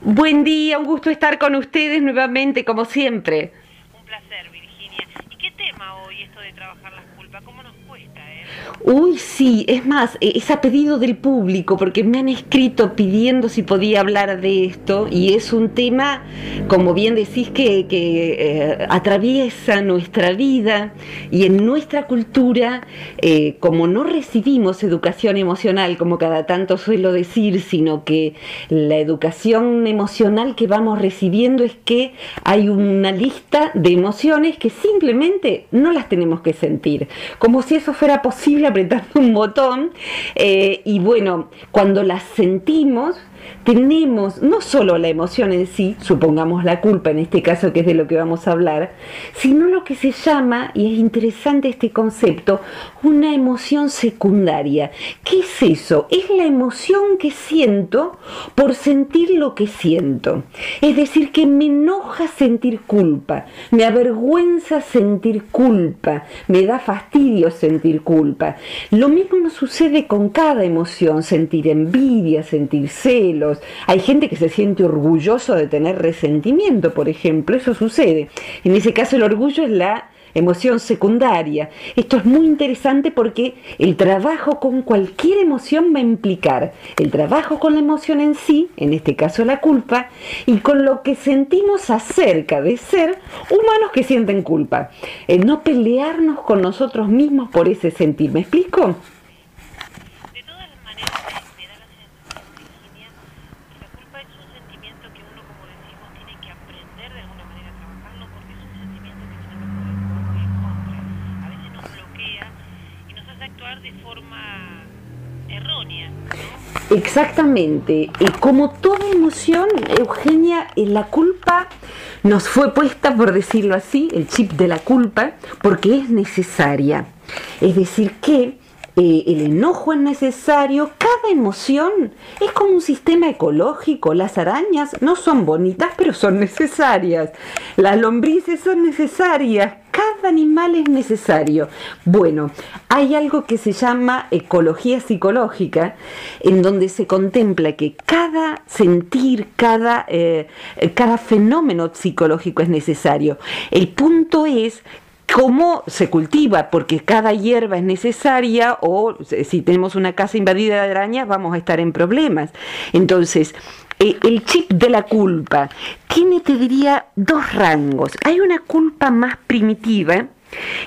Buen día, un gusto estar con ustedes nuevamente, como siempre. Un placer, Virginia. ¿Y qué tema hoy esto de trabajar las culpas? Uy, sí, es más, eh, es a pedido del público, porque me han escrito pidiendo si podía hablar de esto, y es un tema, como bien decís, que, que eh, atraviesa nuestra vida y en nuestra cultura, eh, como no recibimos educación emocional, como cada tanto suelo decir, sino que la educación emocional que vamos recibiendo es que hay una lista de emociones que simplemente no las tenemos que sentir, como si eso fuera posible apretando un botón. eh, y bueno, cuando las sentimos, tenemos no solo la emoción en sí, supongamos la culpa en este caso que es de lo que vamos a hablar, sino lo que se llama, y es interesante este concepto, una emoción secundaria. ¿Qué es eso? Es la emoción que siento por sentir lo que siento. Es decir, que me enoja sentir culpa, me avergüenza sentir culpa, me da fastidio sentir culpa. Lo mismo nos sucede con cada emoción, sentir envidia, sentir Hay gente que se siente orgulloso de tener resentimiento, por ejemplo, eso sucede. En ese caso el orgullo es la emoción secundaria. Esto es muy interesante porque el trabajo con cualquier emoción va a implicar el trabajo con la emoción en sí, en este caso la culpa, y con lo que sentimos acerca de ser humanos que sienten culpa. El no pelearnos con nosotros mismos por ese sentir. ¿Me explico? De todas maneras, me, me da la sensación, Virginia, que la culpa es un sentimiento que uno, como decimos, tiene que aprender de alguna manera a trabajarlo porque es un sentimiento que tiene que poder muy en contra. A veces nos bloquea y nos hace actuar de forma errónea, ¿no? Exactamente. Y como toda emoción, Eugenia, eh, la culpa nos fue puesta, por decirlo así, el chip de la culpa, porque es necesaria. Es decir, que eh, el enojo es necesario, cada emoción es como un sistema ecológico. Las arañas no son bonitas, pero son necesarias. Las lombrices son necesarias. Animal es necesario. Bueno, hay algo que se llama ecología psicológica, en donde se contempla que cada sentir, cada, eh, cada fenómeno psicológico es necesario. El punto es cómo se cultiva, porque cada hierba es necesaria o si tenemos una casa invadida de arañas vamos a estar en problemas. Entonces, eh, el chip de la culpa tiene, te diría, dos rangos. Hay una culpa más primitiva,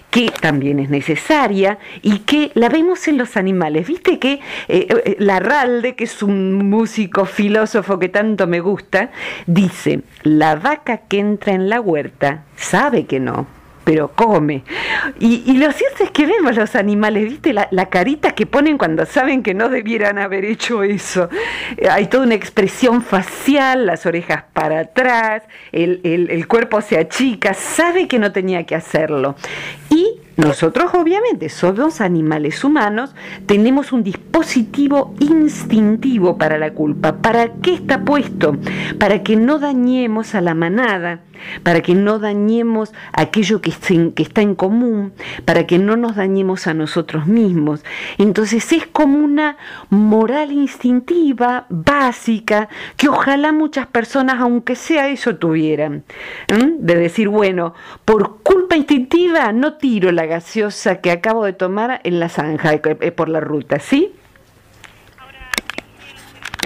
que también es necesaria y que la vemos en los animales. Viste que eh, eh, Larralde, que es un músico filósofo que tanto me gusta, dice, la vaca que entra en la huerta sabe que no, pero come. Y, y, lo cierto es que vemos los animales, ¿viste? La, la, carita que ponen cuando saben que no debieran haber hecho eso. Eh, hay toda una expresión facial, las orejas para atrás, el, el, el cuerpo se achica, sabe que no tenía que hacerlo. Y nosotros obviamente somos animales humanos, tenemos un dispositivo instintivo para la culpa. ¿Para qué está puesto? Para que no dañemos a la manada, para que no dañemos aquello que, está en común, para que no nos dañemos a nosotros mismos. Entonces es como una moral instintiva, básica, que ojalá muchas personas, aunque sea eso, tuvieran. De decir, bueno, por culpa instintiva no tiro la gaseosa que acabo de tomar en la zanja eh, por la ruta, ¿sí? Ahora, los seres humanos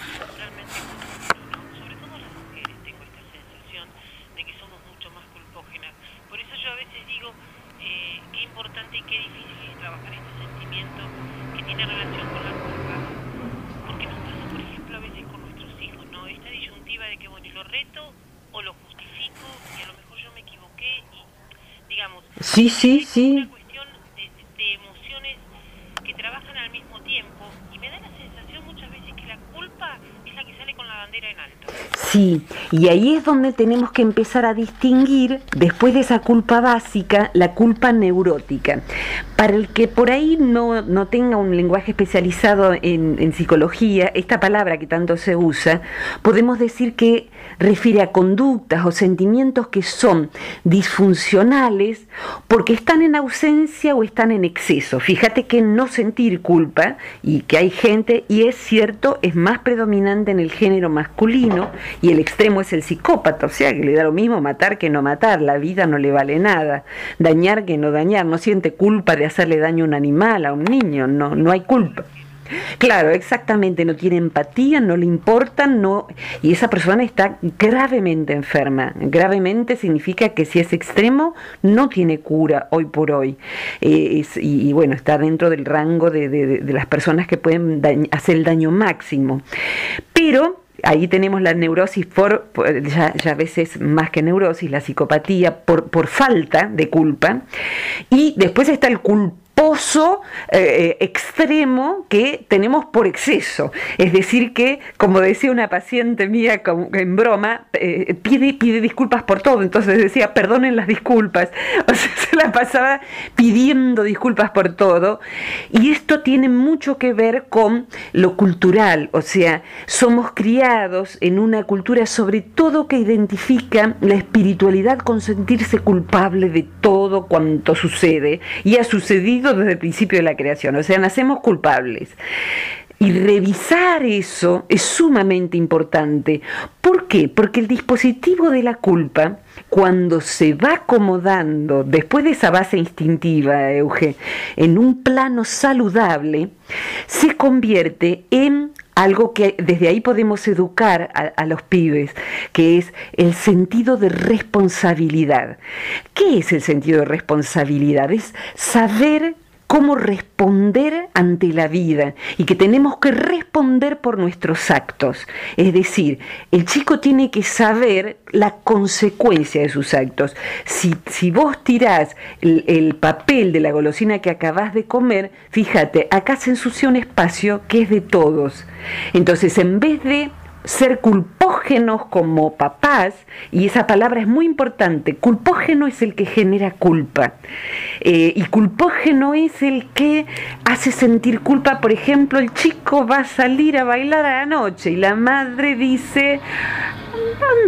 somos realmente culposos, ¿no? Sobre todo las mujeres, tengo esta sensación de que somos mucho más culpógenas. Por eso yo a veces digo eh, qué importante y qué difícil es trabajar este sentimiento que tiene relación con la culpa. Porque nos pasa, por ejemplo, a veces con nuestros hijos, ¿no? Esta disyuntiva de que, bueno, y lo reto o lo justifico y a lo mejor yo me equivoqué y, digamos, Sí, sí, sí. una cuestión de, de emociones que trabajan al mismo tiempo y me da la sensación muchas veces que la culpa es la que sale con la bandera en alto. Sí, y ahí es donde tenemos que empezar a distinguir, después de esa culpa básica, la culpa neurótica. Para el que por ahí no, no tenga un lenguaje especializado en, en psicología, esta palabra que tanto se usa, podemos decir que refiere a conductas o sentimientos que son disfuncionales porque están en ausencia o están en exceso. Fíjate que no sentir culpa y que hay gente, y es cierto, es más predominante en el género masculino y el extremo es el psicópata, o sea que le da lo mismo matar que no matar, la vida no le vale nada, dañar que no dañar, no siente culpa de hacerle daño a un animal, a un niño, no, no hay culpa. Claro, exactamente, no tiene empatía, no le importa, no, y esa persona está gravemente enferma. Gravemente significa que si es extremo, no tiene cura hoy por hoy. Y, bueno, está dentro del rango de, las personas que pueden hacer el daño máximo. Pero ahí tenemos la neurosis por, ya, a veces más que neurosis, la psicopatía por, por falta de culpa. Y después está el culpa pozo eh, eh, extremo que tenemos por exceso. Es decir, que, como decía una paciente mía en broma, eh, pide, pide disculpas por todo. Entonces decía, perdonen las disculpas. O sea, se la pasaba pidiendo disculpas por todo. Y esto tiene mucho que ver con lo cultural. O sea, somos criados en una cultura sobre todo que identifica la espiritualidad con sentirse culpable de todo cuanto sucede. Y ha sucedido desde el principio de la creación, o sea, nacemos culpables. Y revisar eso es sumamente importante. ¿Por qué? Porque el dispositivo de la culpa, cuando se va acomodando después de esa base instintiva, Euge, en un plano saludable, se convierte en algo que desde ahí podemos educar a, los pibes, que es el sentido de responsabilidad. ¿Qué es el sentido de responsabilidad? Es saber cómo responder ante la vida y que tenemos que responder por nuestros actos. Es decir, el chico tiene que saber la consecuencia de sus actos. Si, vos tirás el, el, papel de la golosina que acabás de comer, fíjate, acá se ensucia un espacio que es de todos. Entonces, en vez de ser culpógenos como papás, y esa palabra es muy importante, culpógeno es el que genera culpa, eh, y culpógeno es el que hace sentir culpa, por ejemplo, el chico va a salir a bailar a la noche y la madre dice,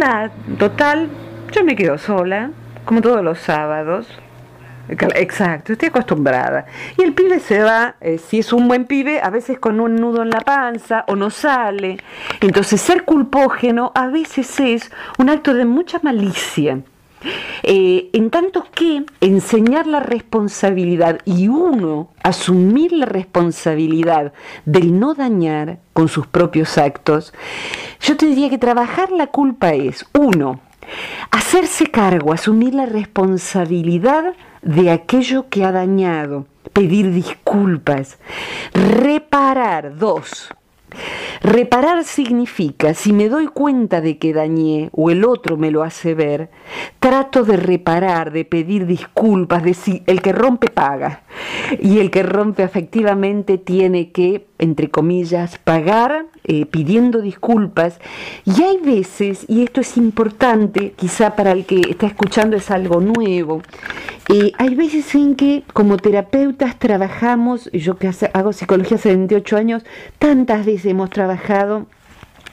anda, total, yo me quedo sola, como todos los sábados, Exacto, estoy acostumbrada. Y el pibe se va, eh, si es un buen pibe, a veces con un nudo en la panza o no sale. Entonces ser culpógeno a veces es un acto de mucha malicia. Eh, en tanto que enseñar la responsabilidad y uno asumir la responsabilidad del no dañar con sus propios actos, yo te diría que trabajar la culpa es, uno, hacerse cargo, asumir la responsabilidad de aquello que ha dañado, pedir disculpas, reparar, dos, Reparar significa, si me doy cuenta de que dañé o el otro me lo hace ver, trato de reparar, de pedir disculpas, de si el que rompe paga. Y el que rompe efectivamente tiene que, entre comillas, pagar eh, pidiendo disculpas. Y hay veces, y esto es importante, quizá para el que está escuchando es algo nuevo, eh, hay veces en que como terapeutas trabajamos, yo que hago psicología hace 28 años, tantas veces hemos trabajado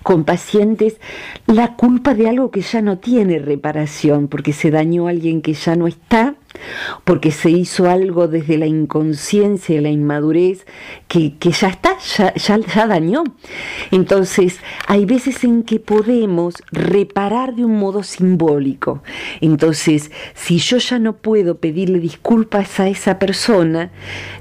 con pacientes la culpa de algo que ya no tiene reparación, porque se dañó a alguien que ya no está porque se hizo algo desde la inconsciencia y la inmadurez que, ya está, ya, ya, dañó. Entonces, hay veces en que podemos reparar de un modo simbólico. Entonces, si yo ya no puedo pedirle disculpas a esa persona,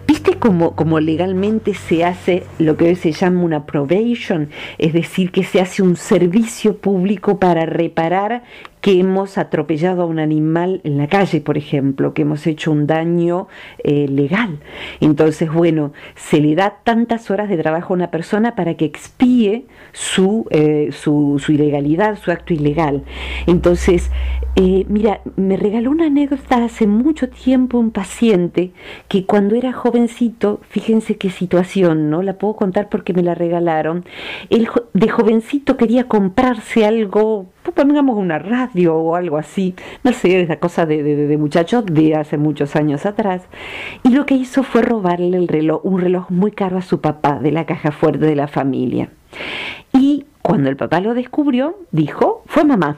¿viste cómo, cómo legalmente se hace lo que hoy se llama una probation? Es decir, que se hace un servicio público para reparar que hemos atropellado a un animal en la calle, por ejemplo, que hemos hecho un daño eh, legal. Entonces, bueno, se le da tantas horas de trabajo a una persona para que expíe su, eh, su, ilegalidad, su acto ilegal. Entonces, eh, mira, me regaló una anécdota hace mucho tiempo un paciente que cuando era jovencito, fíjense qué situación, ¿no? La puedo contar porque me la regalaron. Él de jovencito quería comprarse algo pongamos una radio o algo así, no sé, esa cosa de, de, muchachos de hace muchos años atrás. Y lo que hizo fue robarle el reloj, un reloj muy caro a su papá, de la caja fuerte de la familia. Y cuando el papá lo descubrió, dijo, fue mamá.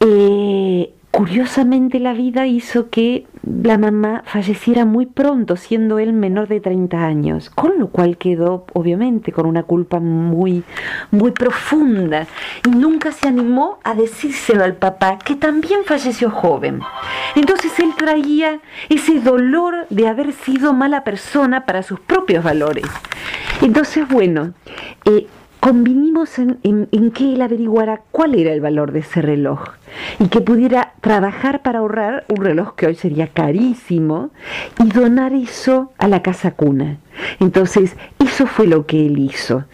Eh, Curiosamente la vida hizo que la mamá falleciera muy pronto, siendo él menor de 30 años, con lo cual quedó obviamente con una culpa muy, muy profunda y nunca se animó a decírselo al papá, que también falleció joven. Entonces él traía ese dolor de haber sido mala persona para sus propios valores. Entonces, bueno, eh, convinimos en, en, que él averiguara cuál era el valor de ese reloj y que pudiera trabajar para ahorrar un reloj que hoy sería carísimo y donar eso a la casa cuna. Entonces, eso fue lo que él hizo.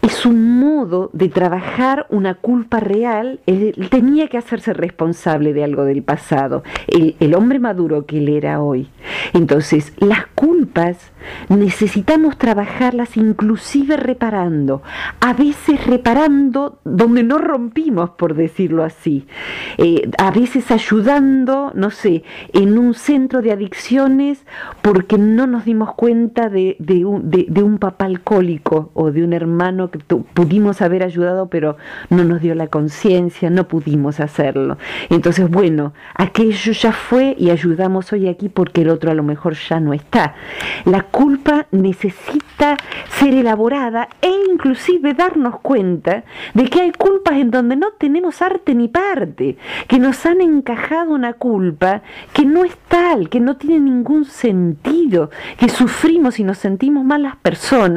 Es un modo de trabajar una culpa real. Él tenía que hacerse responsable de algo del pasado, el, hombre maduro que él era hoy. Entonces, las culpas necesitamos trabajarlas inclusive reparando, a veces reparando donde no rompimos, por decirlo así, eh, a veces ayudando, no sé, en un centro de adicciones porque no nos dimos cuenta de, de, un, papá alcohólico o de un hermano que pudimos haber ayudado pero no nos dio la conciencia, no pudimos hacerlo. Entonces, bueno, aquello ya fue y ayudamos hoy aquí porque el otro a lo mejor ya no está. La culpa necesita ser elaborada e inclusive darnos cuenta de que hay culpas en donde no tenemos arte ni parte, que nos han encajado una culpa que no es tal, que no tiene ningún sentido, que sufrimos y nos sentimos malas personas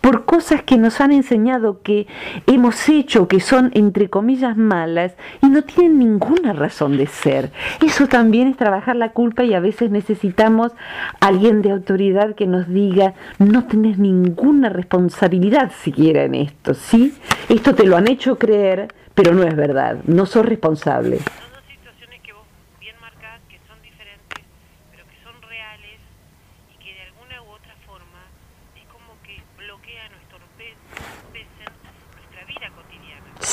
por cosas que nos han enseñado que hemos hecho, que son entre comillas malas y no tienen ninguna razón de ser. Eso también es trabajar la culpa y a veces necesitamos alguien de autoridad que nos diga, no tenés ninguna responsabilidad siquiera en esto, ¿sí? Esto te lo han hecho creer, pero no es verdad, no sos responsable. Son dos situaciones que vos bien marcás, que son diferentes, pero que son reales y que de alguna u otra forma es como que bloquean o entorpecen nuestra vida cotidiana.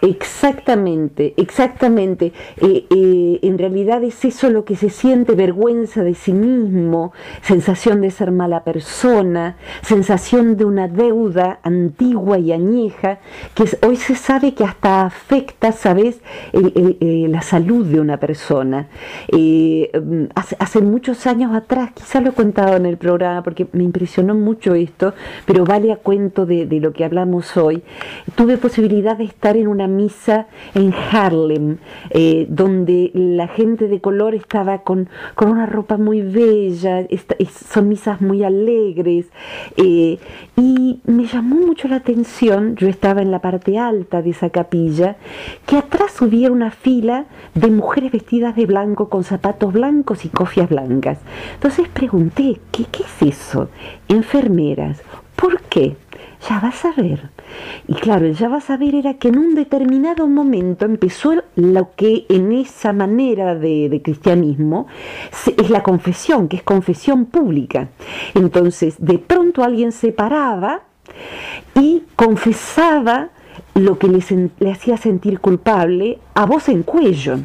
Exactamente, exactamente. Eh, eh, en realidad es eso lo que se siente, vergüenza de sí mismo, sensación de ser mala persona, sensación de una deuda antigua y añeja, que hoy se sabe que hasta afecta, ¿sabes?, la salud de una persona. Eh, hace, muchos años atrás, quizá lo he contado en el programa porque me impresionó mucho esto, pero vale a cuento de lo que hablamos hoy, tuve posibilidad de estar en una misa en Harlem, eh, donde la gente de color estaba con, con una ropa muy bella, son misas muy alegres, eh, y me llamó mucho la atención, yo estaba en la parte alta de esa capilla, que atrás hubiera una fila de mujeres vestidas de blanco con zapatos blancos y cofias blancas. Entonces pregunté, ¿qué, qué es eso? Enfermeras. ¿Por qué? Ya vas a ver. Y claro, ya vas a ver era que en un determinado momento empezó lo que en esa manera de, cristianismo es la confesión, que es confesión pública. Entonces, de pronto alguien se paraba y confesaba lo que le, le hacía sentir culpable a voz en cuello.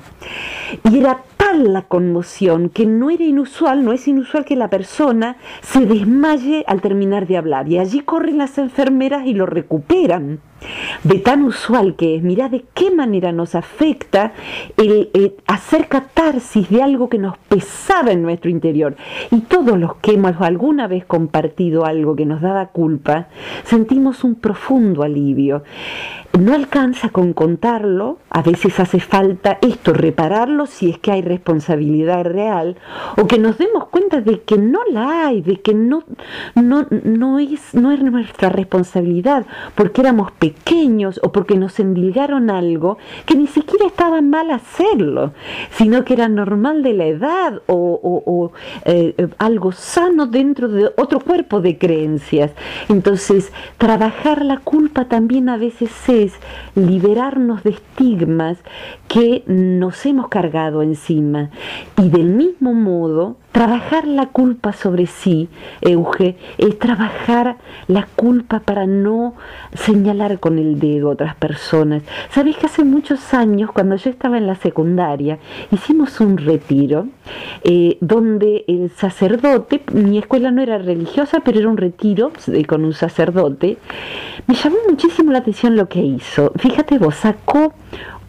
Y era la conmoción que no era inusual, no es inusual que la persona se desmaye al terminar de hablar y allí corren las enfermeras y lo recuperan de tan usual que es, mira de qué manera nos afecta el, hacer catarsis de algo que nos pesaba en nuestro interior. Y todos los que hemos alguna vez compartido algo que nos daba culpa, sentimos un profundo alivio. No alcanza con contarlo, a veces hace falta esto, repararlo si es que hay responsabilidad real, o que nos demos cuenta de que no la hay, de que no, no, no, es, no es nuestra responsabilidad, porque éramos pequeños o porque nos endilgaron algo que ni siquiera estaba mal hacerlo, sino que era normal de la edad o, eh, algo sano dentro de otro cuerpo de creencias. Entonces, trabajar la culpa también a veces es liberarnos de estigmas que nos hemos cargado encima. Y del mismo modo Trabajar la culpa sobre sí, Euge, es trabajar la culpa para no señalar con el dedo a otras personas. Sabéis que hace muchos años, cuando yo estaba en la secundaria, hicimos un retiro eh, donde el sacerdote, mi escuela no era religiosa, pero era un retiro eh, con un sacerdote. Me llamó muchísimo la atención lo que hizo. Fíjate vos, sacó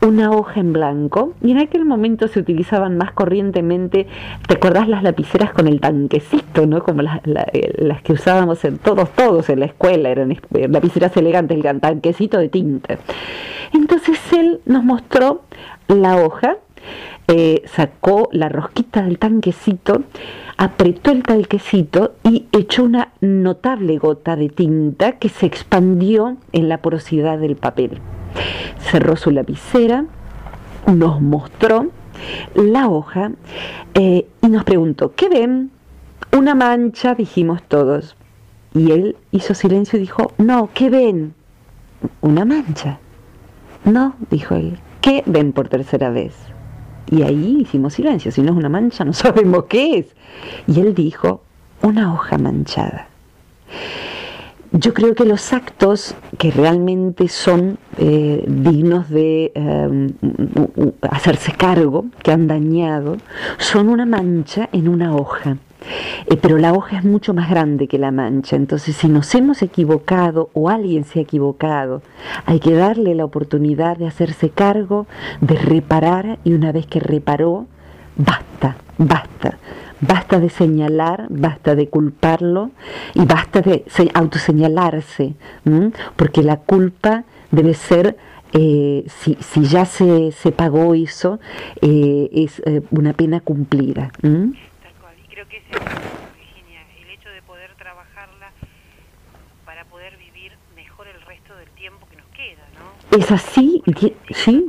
una hoja en blanco y en aquel momento se utilizaban más corrientemente, ¿te acordás las lapiceras con el tanquecito, ¿no? Como las, que usábamos en todos, todos en la escuela, eran eh, lapiceras elegantes, el tanquecito de tinta. Entonces él nos mostró la hoja, eh, sacó la rosquita del tanquecito, apretó el tanquecito y echó una notable gota de tinta que se expandió en la porosidad del papel cerró su lapicera, nos mostró la hoja eh, y nos preguntó, ¿qué ven? Una mancha, dijimos todos. Y él hizo silencio y dijo, no, ¿qué ven? Una mancha. No, dijo él, ¿qué ven por tercera vez? Y ahí hicimos silencio, si no es una mancha no sabemos qué es. Y él dijo, una hoja manchada. Yo creo que los actos que realmente son eh, dignos de em, hacerse cargo, que han dañado, son una mancha en una hoja. Eh, pero la hoja es mucho más grande que la mancha. Entonces, si nos hemos equivocado o alguien se ha equivocado, hay que darle la oportunidad de hacerse cargo, de reparar y una vez que reparó, basta, basta Basta de señalar, basta de culparlo y basta de autoseñalarse, porque la culpa debe ser, eh, si, ya se, se pagó eso, eh, es eh, una pena cumplida. Tal cual. Y creo que es Virginia, el hecho de poder trabajarla para poder vivir mejor el resto del tiempo que nos queda, ¿no? Es así, sí.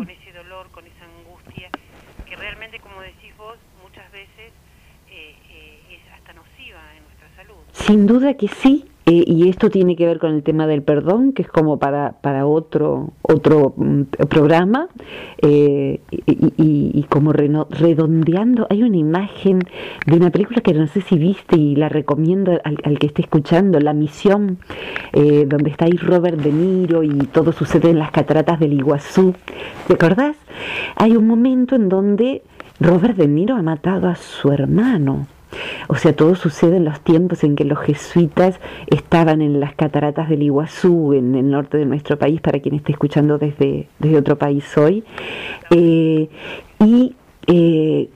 Sin duda que sí, eh, y esto tiene que ver con el tema del perdón, que es como para, para otro, otro mm, programa, eh, y, como redondeando, hay una imagen de una película que no sé si viste y la recomiendo al, que esté escuchando, La Misión, eh, donde está ahí Robert De Niro y todo sucede en las cataratas del Iguazú. ¿Te acordás? Hay un momento en donde Robert De Niro ha matado a su hermano o sea, todo sucede en los tiempos en que los jesuitas estaban en las cataratas del Iguazú, en el norte de nuestro país, para quien esté escuchando desde, otro país hoy. Eh, y eh,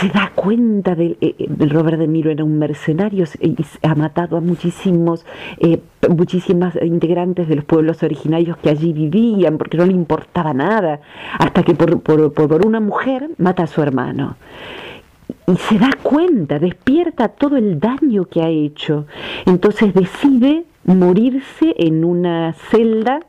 se da cuenta de, eh, Robert De Niro era un mercenario y ha matado a muchísimos muchísimas integrantes de los pueblos originarios que allí vivían porque no le importaba nada hasta que por una mujer mata a su hermano y se da cuenta, despierta todo el daño que ha hecho. Entonces decide morirse en una celda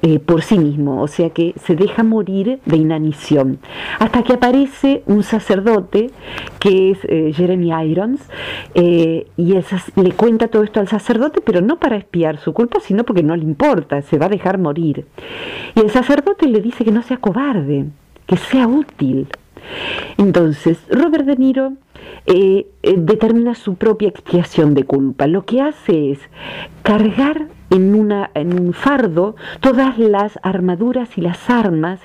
eh, por sí mismo, o sea que se deja morir de inanición, hasta que aparece un sacerdote que es eh, Jeremy Irons, eh, y le cuenta todo esto al sacerdote, pero no para espiar su culpa, sino porque no le importa, se va a dejar morir. Y el sacerdote le dice que no sea cobarde, que sea útil, entonces, Robert De Niro eh, eh, determina su propia expiación de culpa. Lo que hace es cargar en, una, en un fardo todas las armaduras y las armas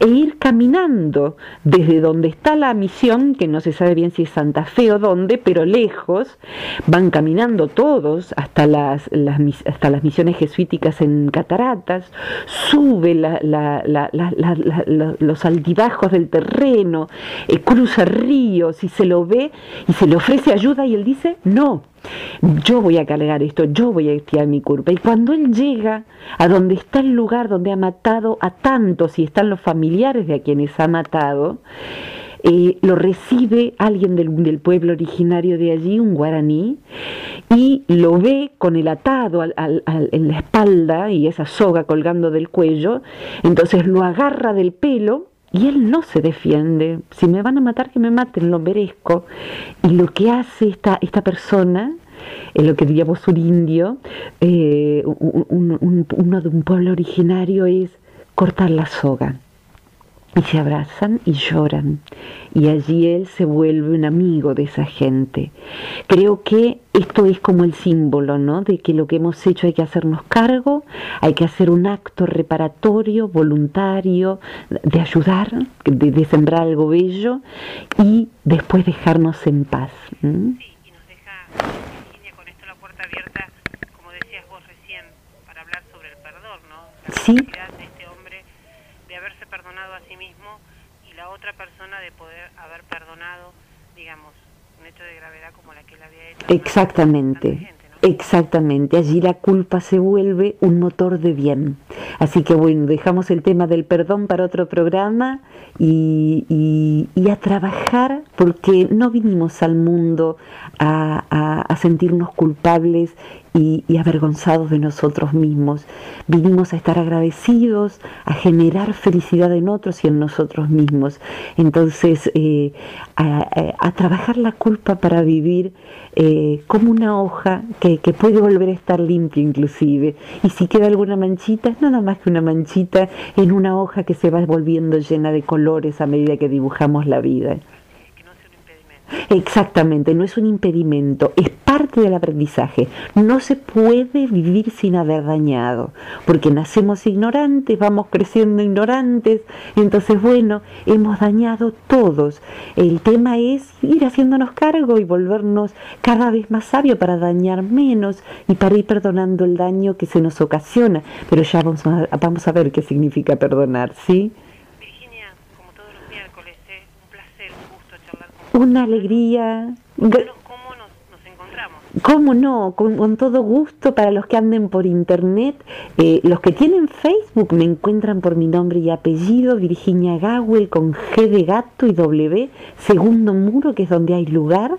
e ir caminando desde donde está la misión, que no se sabe bien si es Santa Fe o dónde, pero lejos, van caminando todos hasta las, hasta las misiones jesuíticas en Cataratas, sube los altibajos del terreno, eh, cruza ríos y se lo ve y se le ofrece ayuda y él dice, no, yo voy a cargar esto, yo voy a estirar mi culpa. Y cuando él llega a donde está el lugar donde ha matado a tantos y están los familiares de a quienes ha matado, eh, lo recibe alguien del, pueblo originario de allí, un guaraní, y lo ve con el atado en la espalda y esa soga colgando del cuello, entonces lo agarra del pelo y él no se defiende. Si me van a matar, que me maten, lo merezco. Y lo que hace esta, esta persona, en lo que diríamos un indio, eh, uno de un pueblo originario, es cortar la soga y se abrazan y lloran. Y allí él se vuelve un amigo de esa gente. Creo que esto es como el símbolo, ¿no? De que lo que hemos hecho hay que hacernos cargo, hay que hacer un acto reparatorio, voluntario, de ayudar, de, sembrar algo bello y después dejarnos en paz. Sí, y nos deja, con esto la puerta abierta, como decías vos recién, para hablar sobre el perdón, ¿no? sí otra persona de poder haber perdonado, digamos, un hecho de gravedad como la que él había hecho. Exactamente. Exactamente, allí la culpa se vuelve un motor de bien. Así que bueno, dejamos el tema del perdón para otro programa y, a trabajar porque no vinimos al mundo a, a sentirnos culpables y, avergonzados de nosotros mismos. Vinimos a estar agradecidos, a generar felicidad en otros y en nosotros mismos. Entonces, eh, a, trabajar la culpa para vivir eh, como una hoja que, que, puede volver a estar limpia inclusive. Y si queda alguna manchita, es nada más que una manchita en una hoja que se va volviendo llena de colores a medida que dibujamos la vida. Exactamente, no es un impedimento, es parte del aprendizaje. No se puede vivir sin haber dañado, porque nacemos ignorantes, vamos creciendo ignorantes, entonces bueno, hemos dañado todos. El tema es ir haciéndonos cargo y volvernos cada vez más sabios para dañar menos y para ir perdonando el daño que se nos ocasiona. Pero ya vamos a, vamos a ver qué significa perdonar, ¿sí? Una alegría. ¿Cómo no? Con, todo gusto para los que anden por internet. Eh, los que tienen Facebook me encuentran por mi nombre y apellido, Virginia Gawel, con G de gato y W, segundo muro, que es donde hay lugar.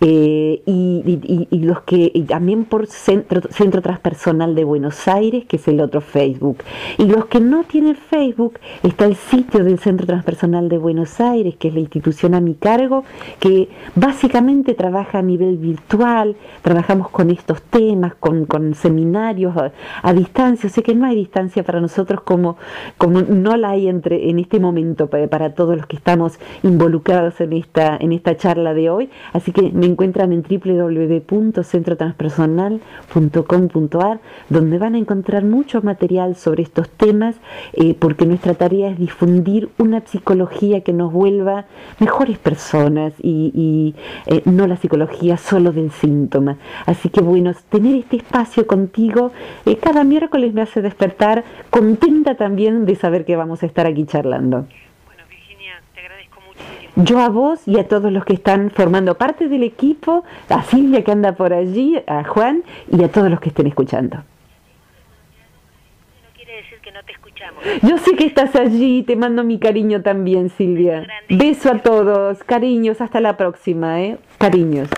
Eh, y, los que también por Centro, Centro Transpersonal de Buenos Aires, que es el otro Facebook. Y los que no tienen Facebook, está el sitio del Centro Transpersonal de Buenos Aires, que es la institución a mi cargo, que básicamente trabaja a nivel virtual trabajamos con estos temas, con, seminarios a, distancia. Sé que no hay distancia para nosotros como, como no la hay entre, en este momento para, todos los que estamos involucrados en esta, en esta charla de hoy. Así que me encuentran en www.centrotranspersonal.com.ar, donde van a encontrar mucho material sobre estos temas, eh, porque nuestra tarea es difundir una psicología que nos vuelva mejores personas y, eh, no la psicología solo del síntoma. Así que bueno, tener este espacio contigo eh, cada miércoles me hace despertar contenta también de saber que vamos a estar aquí charlando. Yo a vos y a todos los que están formando parte del equipo, a Silvia que anda por allí, a Juan y a todos los que estén escuchando. No quiere decir que no te escuchamos. Yo sé que estás allí, te mando mi cariño también, Silvia. Beso a todos, cariños, hasta la próxima, ¿eh? Cariños.